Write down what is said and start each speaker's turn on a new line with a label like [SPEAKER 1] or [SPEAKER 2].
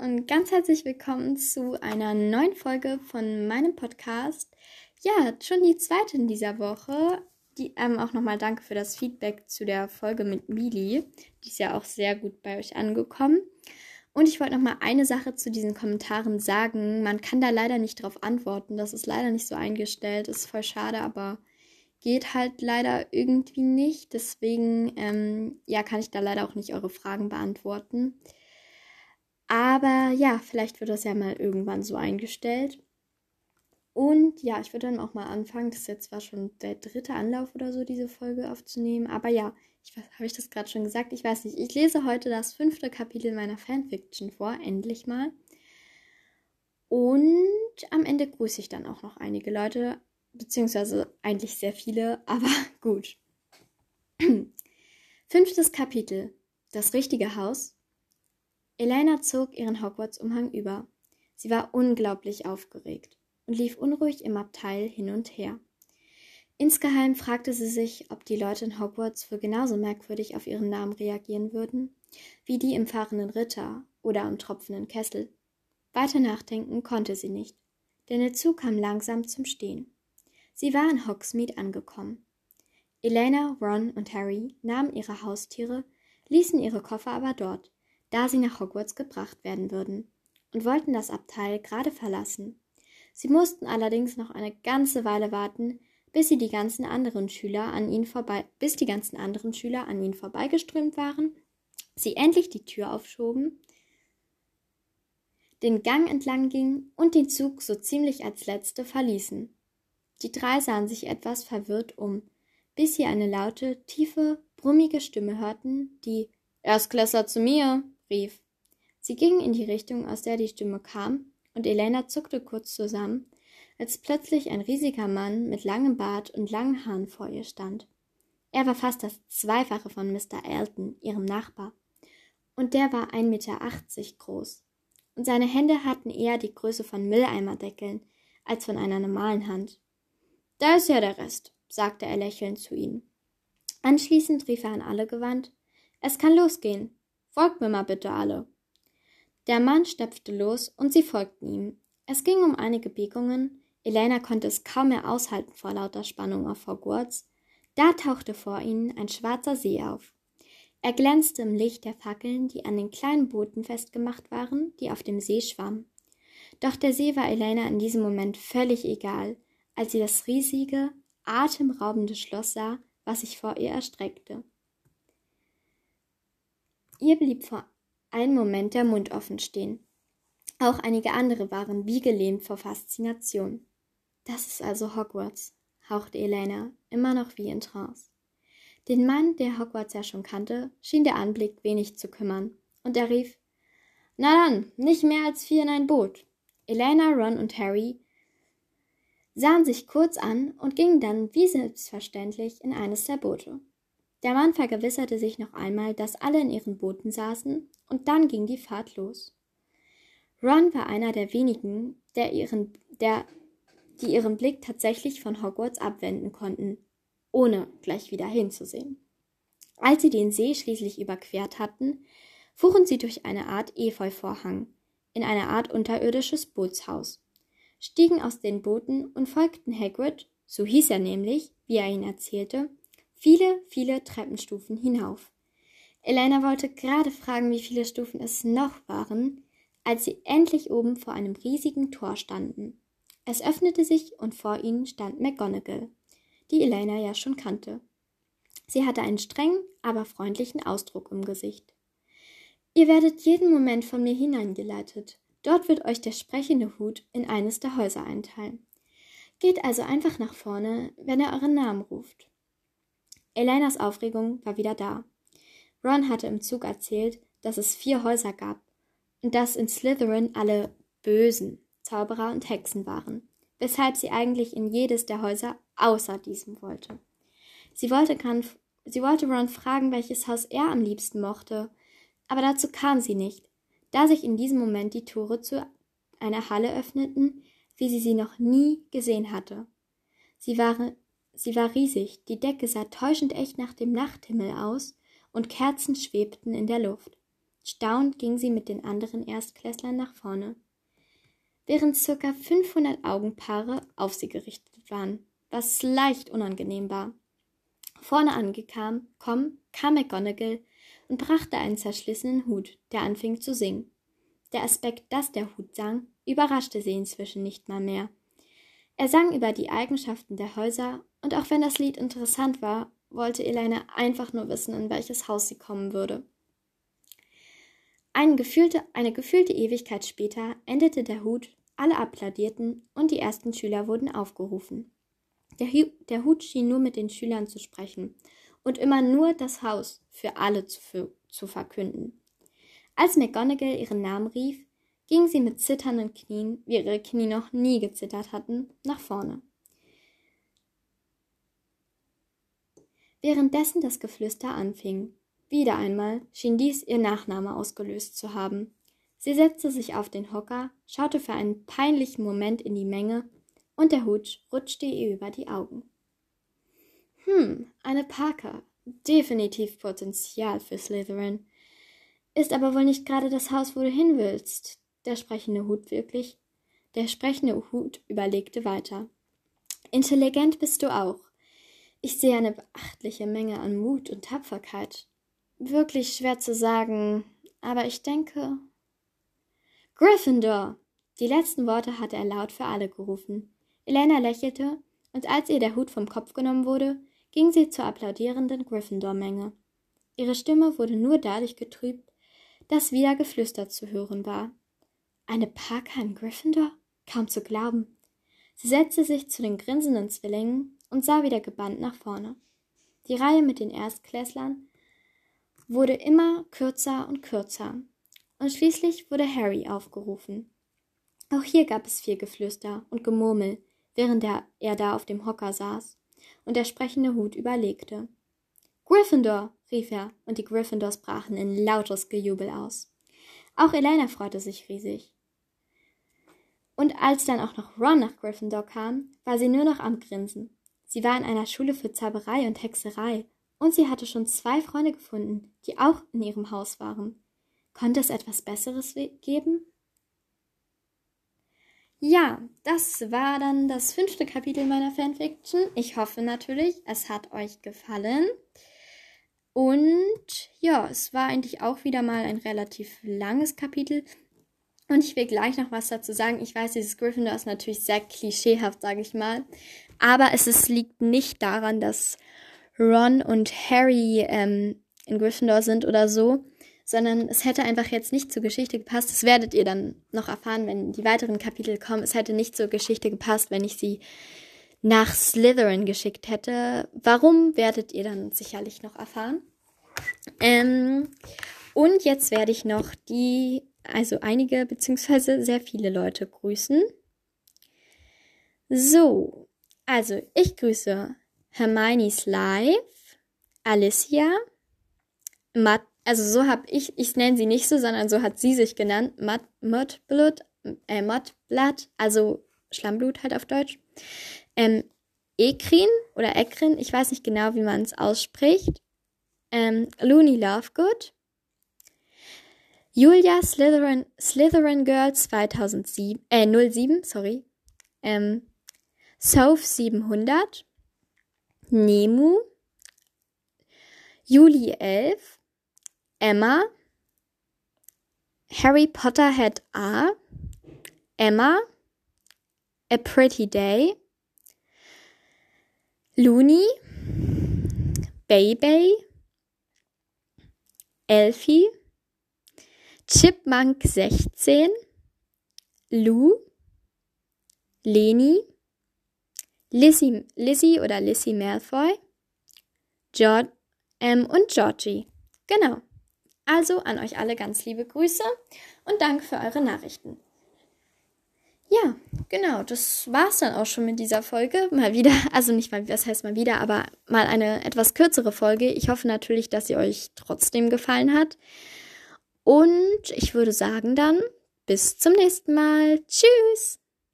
[SPEAKER 1] und ganz herzlich willkommen zu einer neuen Folge von meinem Podcast. Ja, schon die zweite in dieser Woche. Die, ähm, auch nochmal danke für das Feedback zu der Folge mit Mili. Die ist ja auch sehr gut bei euch angekommen. Und ich wollte nochmal eine Sache zu diesen Kommentaren sagen. Man kann da leider nicht drauf antworten. Das ist leider nicht so eingestellt. Ist voll schade, aber geht halt leider irgendwie nicht. Deswegen, ähm, ja, kann ich da leider auch nicht eure Fragen beantworten. Aber ja, vielleicht wird das ja mal irgendwann so eingestellt. Und ja, ich würde dann auch mal anfangen. Das ist jetzt zwar schon der dritte Anlauf oder so, diese Folge aufzunehmen. Aber ja, habe ich das gerade schon gesagt? Ich weiß nicht. Ich lese heute das fünfte Kapitel meiner Fanfiction vor, endlich mal. Und am Ende grüße ich dann auch noch einige Leute, beziehungsweise eigentlich sehr viele, aber gut. Fünftes Kapitel. Das richtige Haus Elena zog ihren Hogwarts-Umhang über. Sie war unglaublich aufgeregt und lief unruhig im Abteil hin und her. Insgeheim fragte sie sich, ob die Leute in Hogwarts wohl genauso merkwürdig auf ihren Namen reagieren würden, wie die im fahrenden Ritter oder am tropfenden Kessel. Weiter nachdenken konnte sie nicht, denn der Zug kam langsam zum Stehen. Sie war in Hogsmeade angekommen. Elena, Ron und Harry nahmen ihre Haustiere, ließen ihre Koffer aber dort da sie nach Hogwarts gebracht werden würden, und wollten das Abteil gerade verlassen. Sie mussten allerdings noch eine ganze Weile warten, bis sie die ganzen anderen Schüler an ihnen vorbei, bis die ganzen anderen Schüler an ihnen vorbeigeströmt waren, sie endlich die Tür aufschoben, den Gang entlang gingen und den Zug so ziemlich als letzte verließen. Die drei sahen sich etwas verwirrt um, bis sie eine laute, tiefe, brummige Stimme hörten, die Erstklässler zu mir rief. Sie ging in die Richtung, aus der die Stimme kam, und Elena zuckte kurz zusammen, als plötzlich ein riesiger Mann mit langem Bart und langen Haaren vor ihr stand. Er war fast das Zweifache von Mr. Elton, ihrem Nachbar, und der war ein Meter achtzig groß, und seine Hände hatten eher die Größe von Mülleimerdeckeln als von einer normalen Hand. Da ist ja der Rest, sagte er lächelnd zu ihnen. Anschließend rief er an alle gewandt Es kann losgehen. Folgt mir mal bitte alle. Der Mann stapfte los und sie folgten ihm. Es ging um einige Biegungen. Elena konnte es kaum mehr aushalten vor lauter Spannung auf Hogwarts. Da tauchte vor ihnen ein schwarzer See auf. Er glänzte im Licht der Fackeln, die an den kleinen Booten festgemacht waren, die auf dem See schwammen. Doch der See war Elena in diesem Moment völlig egal, als sie das riesige, atemraubende Schloss sah, was sich vor ihr erstreckte. Ihr blieb vor einem Moment der Mund offen stehen. Auch einige andere waren wie gelähmt vor Faszination. Das ist also Hogwarts, hauchte Elena, immer noch wie in Trance. Den Mann, der Hogwarts ja schon kannte, schien der Anblick wenig zu kümmern, und er rief Na dann, nicht mehr als vier in ein Boot. Elena, Ron und Harry sahen sich kurz an und gingen dann wie selbstverständlich in eines der Boote. Der Mann vergewisserte sich noch einmal, dass alle in ihren Booten saßen, und dann ging die Fahrt los. Ron war einer der wenigen, der ihren, der, die ihren Blick tatsächlich von Hogwarts abwenden konnten, ohne gleich wieder hinzusehen. Als sie den See schließlich überquert hatten, fuhren sie durch eine Art Efeuvorhang in eine Art unterirdisches Bootshaus, stiegen aus den Booten und folgten Hagrid, so hieß er nämlich, wie er ihn erzählte, viele, viele Treppenstufen hinauf. Elena wollte gerade fragen, wie viele Stufen es noch waren, als sie endlich oben vor einem riesigen Tor standen. Es öffnete sich und vor ihnen stand McGonagall, die Elena ja schon kannte. Sie hatte einen strengen, aber freundlichen Ausdruck im Gesicht. Ihr werdet jeden Moment von mir hineingeleitet. Dort wird euch der sprechende Hut in eines der Häuser einteilen. Geht also einfach nach vorne, wenn er euren Namen ruft. Elenas Aufregung war wieder da. Ron hatte im Zug erzählt, dass es vier Häuser gab und dass in Slytherin alle Bösen, Zauberer und Hexen waren, weshalb sie eigentlich in jedes der Häuser außer diesem wollte. Sie wollte, sie wollte Ron fragen, welches Haus er am liebsten mochte, aber dazu kam sie nicht, da sich in diesem Moment die Tore zu einer Halle öffneten, wie sie sie noch nie gesehen hatte. Sie waren Sie war riesig, die Decke sah täuschend echt nach dem Nachthimmel aus, und Kerzen schwebten in der Luft. Staunt ging sie mit den anderen Erstklässlern nach vorne, während circa 500 Augenpaare auf sie gerichtet waren, was leicht unangenehm war. Vorne angekommen, kam McGonagall und brachte einen zerschlissenen Hut, der anfing zu singen. Der Aspekt, dass der Hut sang, überraschte sie inzwischen nicht mal mehr. Er sang über die Eigenschaften der Häuser, und auch wenn das Lied interessant war, wollte Elena einfach nur wissen, in welches Haus sie kommen würde. Eine gefühlte, eine gefühlte Ewigkeit später endete der Hut, alle applaudierten und die ersten Schüler wurden aufgerufen. Der, der Hut schien nur mit den Schülern zu sprechen und immer nur das Haus für alle zu, zu verkünden. Als McGonagall ihren Namen rief, ging sie mit zitternden Knien, wie ihre Knie noch nie gezittert hatten, nach vorne. Währenddessen das Geflüster anfing. Wieder einmal schien dies ihr Nachname ausgelöst zu haben. Sie setzte sich auf den Hocker, schaute für einen peinlichen Moment in die Menge, und der Hut rutschte ihr über die Augen. Hm, eine Parker. Definitiv Potenzial für Slytherin. Ist aber wohl nicht gerade das Haus, wo du hin willst. Der sprechende Hut wirklich. Der sprechende Hut überlegte weiter. Intelligent bist du auch. Ich sehe eine beachtliche Menge an Mut und Tapferkeit. Wirklich schwer zu sagen, aber ich denke. Gryffindor! Die letzten Worte hatte er laut für alle gerufen. Elena lächelte, und als ihr der Hut vom Kopf genommen wurde, ging sie zur applaudierenden Gryffindor-Menge. Ihre Stimme wurde nur dadurch getrübt, dass wieder Geflüster zu hören war. Eine Parker in Gryffindor? Kaum zu glauben. Sie setzte sich zu den grinsenden Zwillingen und sah wieder gebannt nach vorne. Die Reihe mit den Erstklässlern wurde immer kürzer und kürzer, und schließlich wurde Harry aufgerufen. Auch hier gab es viel Geflüster und Gemurmel, während er, da auf dem Hocker saß und der sprechende Hut überlegte. Gryffindor, rief er, und die Gryffindors brachen in lautes Gejubel aus. Auch Elena freute sich riesig. Und als dann auch noch Ron nach Gryffindor kam, war sie nur noch am Grinsen. Sie war in einer Schule für Zauberei und Hexerei, und sie hatte schon zwei Freunde gefunden, die auch in ihrem Haus waren. Konnte es etwas Besseres geben? Ja, das war dann das fünfte Kapitel meiner Fanfiction. Ich hoffe natürlich, es hat euch gefallen. Und ja, es war eigentlich auch wieder mal ein relativ langes Kapitel. Und ich will gleich noch was dazu sagen. Ich weiß, dieses Gryffindor ist natürlich sehr klischeehaft, sage ich mal. Aber es ist, liegt nicht daran, dass Ron und Harry ähm, in Gryffindor sind oder so, sondern es hätte einfach jetzt nicht zur Geschichte gepasst. Das werdet ihr dann noch erfahren, wenn die weiteren Kapitel kommen. Es hätte nicht zur Geschichte gepasst, wenn ich sie nach Slytherin geschickt hätte. Warum werdet ihr dann sicherlich noch erfahren? Ähm, und jetzt werde ich noch die, also einige beziehungsweise sehr viele Leute grüßen. So, also ich grüße Hermione's Live, Alicia, Matt also so habe ich, ich nenne sie nicht so, sondern so hat sie sich genannt, Mud, Mudblood, äh, Mudblood, also Schlammblut halt auf Deutsch. Ähm, Ekrin oder Ekrin, ich weiß nicht genau, wie man es ausspricht. Ähm, Looney Lovegood. Julia Slytherin, Slytherin Girl 2007, äh, 07, sorry. Ähm, Soph 700. Nemu. Juli 11. Emma, Harry Potter had A, Emma, A Pretty Day, Looney, Baby, Elfie, Chipmunk 16, Lou, Leni, Lizzie, Lizzie oder Lizzie Malfoy, George ähm, und Georgie. Genau. Also an euch alle ganz liebe Grüße und danke für eure Nachrichten. Ja, genau, das war's dann auch schon mit dieser Folge. Mal wieder, also nicht mal, was heißt mal wieder, aber mal eine etwas kürzere Folge. Ich hoffe natürlich, dass sie euch trotzdem gefallen hat. Und ich würde sagen dann, bis zum nächsten Mal. Tschüss!